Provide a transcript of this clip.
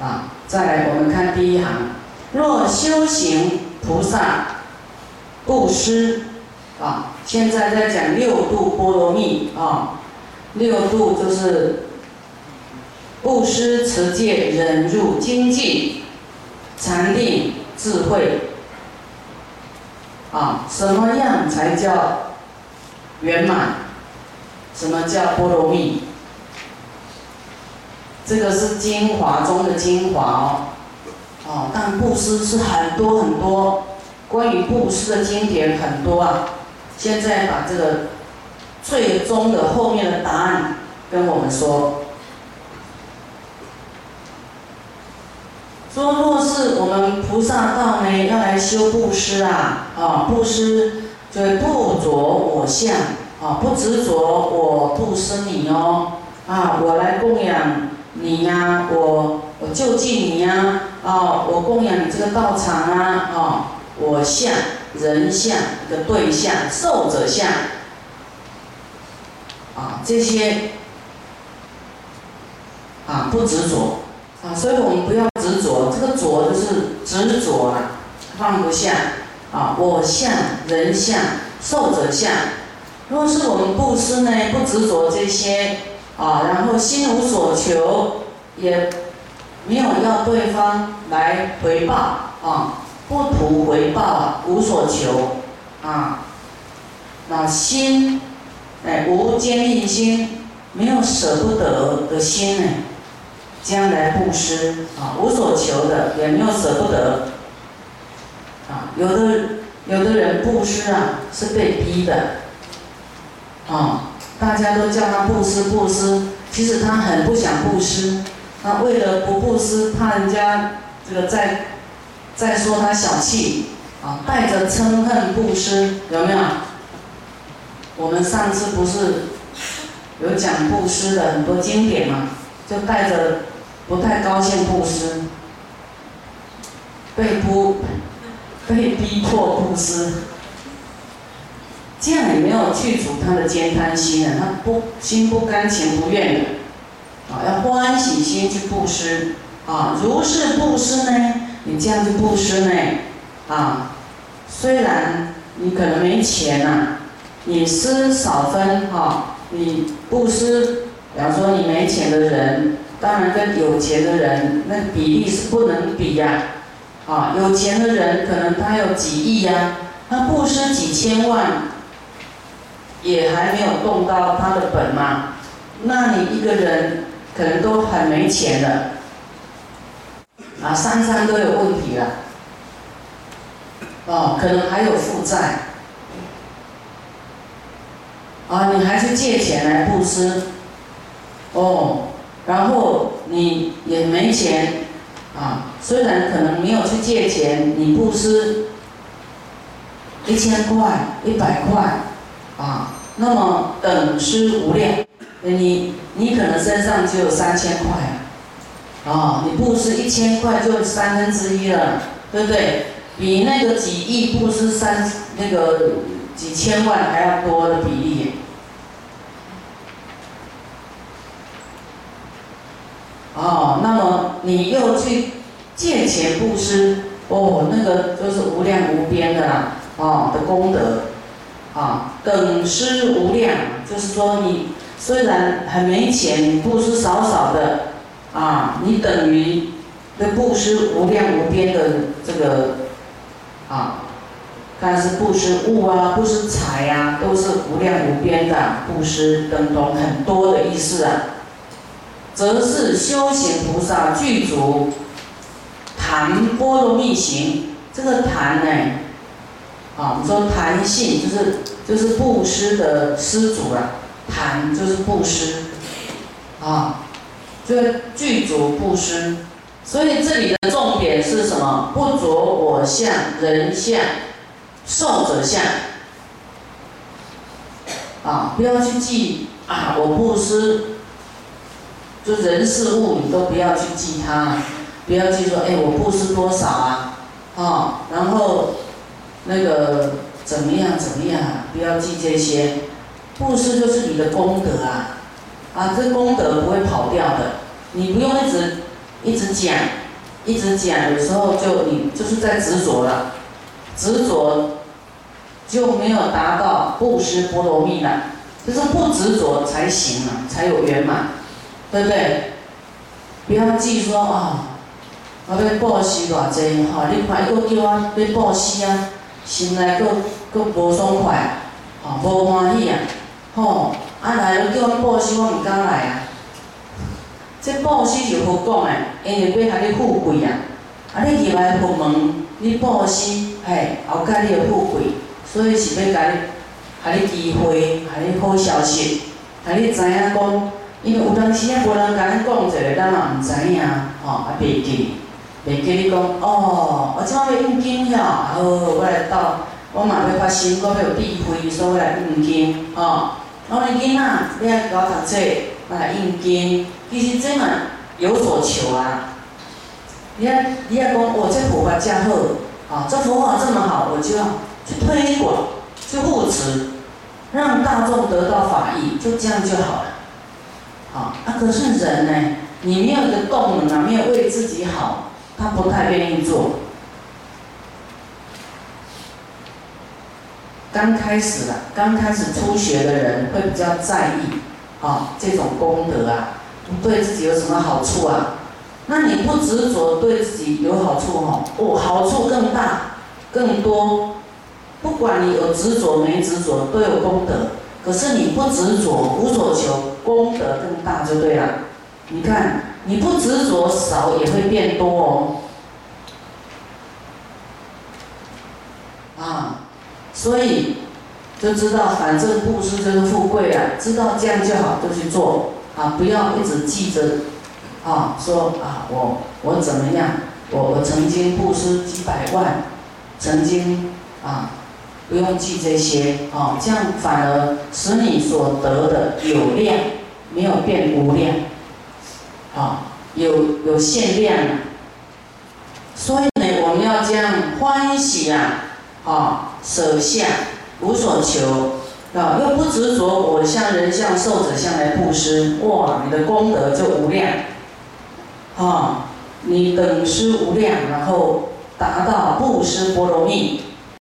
啊，再来我们看第一行，若修行菩萨布施啊，现在在讲六度波罗蜜啊，六度就是布施、持戒、忍辱、精进、禅定、智慧啊，什么样才叫圆满？什么叫波罗蜜？这个是精华中的精华哦，哦，但布施是很多很多，关于布施的经典很多啊。现在把这个最终的后面的答案跟我们说，说若是我们菩萨道呢，要来修布施啊，啊，布施就不着我相，啊，不执着我布施你哦，啊，我来供养。你呀，我我救济你呀，啊，我供养你这个道场啊，哦，我相人相的对象受者相，啊，这些啊不执着。啊，所以我们不要执着，这个着就是执着啊，放不下。啊，我相人相受者相，若是我们布施呢，不执着这些。啊，然后心无所求，也没有要对方来回报啊，不图回报，无所求啊，那心哎无坚定心，没有舍不得的心呢，将来布施啊，无所求的，也没有舍不得啊，有的有的人布施啊是被逼的啊。大家都叫他布施布施，其实他很不想布施，他为了不布施，怕人家这个再再说他小气啊，带着嗔恨布施，有没有？我们上次不是有讲布施的很多经典嘛，就带着不太高兴布施，被布 被逼迫布施。这样也没有去除他的坚贪心啊，他不心不甘情不愿的，啊，要欢喜心去布施，啊，如是布施呢，你这样就布施呢，啊，虽然你可能没钱呐，你施少分哈，你布施，比方说你没钱的人，当然跟有钱的人那比例是不能比呀，啊，有钱的人可能他有几亿呀，他布施几千万。也还没有动到他的本嘛，那你一个人可能都很没钱了，啊，三餐都有问题了，哦，可能还有负债，啊，你还是借钱来布施，哦，然后你也没钱，啊，虽然可能没有去借钱，你布施一千块、一百块。啊，那么等施无量，你你可能身上只有三千块，啊，你布施一千块就三分之一了，对不对？比那个几亿布施三那个几千万还要多的比例。哦，那么你又去借钱布施，哦，那个就是无量无边的啦，哦的功德。啊，等施无量，就是说你虽然很没钱，你布施少少的，啊，你等于的布施无量无边的这个，啊，但是布施物啊，布施财呀，都是无量无边的布施等同很多的意思啊，则是修行菩萨具足谈波罗蜜行，这个谈呢？啊，我们说弹性就是就是布施的施主啊，弹就是布施，啊，就是具足布施，所以这里的重点是什么？不着我相、人相、受者相，啊，不要去记啊，我布施，就人事物你都不要去记它，不要记说，哎，我布施多少啊，啊，然后。那个怎么样？怎么样？不要记这些，布施就是你的功德啊，啊，这功德不会跑掉的。你不用一直一直讲，一直讲，有时候就你就是在执着了，执着就没有达到布施波罗蜜了，就是不执着才行啊，才有圆满，对不对？不要记说啊，我要布施偌济吼，你看伊佫叫我要布施啊，心内佫佫无爽快，吼无欢喜啊，吼啊来了叫阮布施，我毋敢来啊。这布施就好讲诶，因为要互你富贵啊，啊你入来佛门，你布施，嘿，后盖你会富贵，所以是要甲你，互你机会，互你好消息，互你知影讲，因为有当时啊无人甲咱讲一个，咱嘛毋知影，吼，啊袂记，袂记你讲，哦，我即摆要印经了，好，我来到，我嘛要发心，我要有智慧，所以我来印经，吼，我的囡仔，你爱教读册，我来印经。其实真嘛有所求啊！你看，你看讲，我这佛法真好，啊，这佛法这么好，我就要去推广，去护持，让大众得到法益，就这样就好了。好，啊，可是人呢，你没有一个动能啊，没有为自己好，他不太愿意做。刚开始了，刚开始初学的人会比较在意，啊，这种功德啊。对自己有什么好处啊？那你不执着，对自己有好处哦，哦，好处更大、更多。不管你有执着没执着，都有功德。可是你不执着，无所求，功德更大就对了。你看，你不执着，少也会变多哦。啊，所以就知道，反正布施就是富贵啊，知道这样就好，就去做。啊，不要一直记着，啊，说啊，我我怎么样？我我曾经布施几百万，曾经啊，不用记这些，啊，这样反而使你所得的有量，没有变无量，啊，有有限量。所以呢，我们要将欢喜啊，啊，舍下，无所求。啊，又不执着我向、人相、寿者相来布施，哇，你的功德就无量，啊，你等施无量，然后达到布施波罗蜜，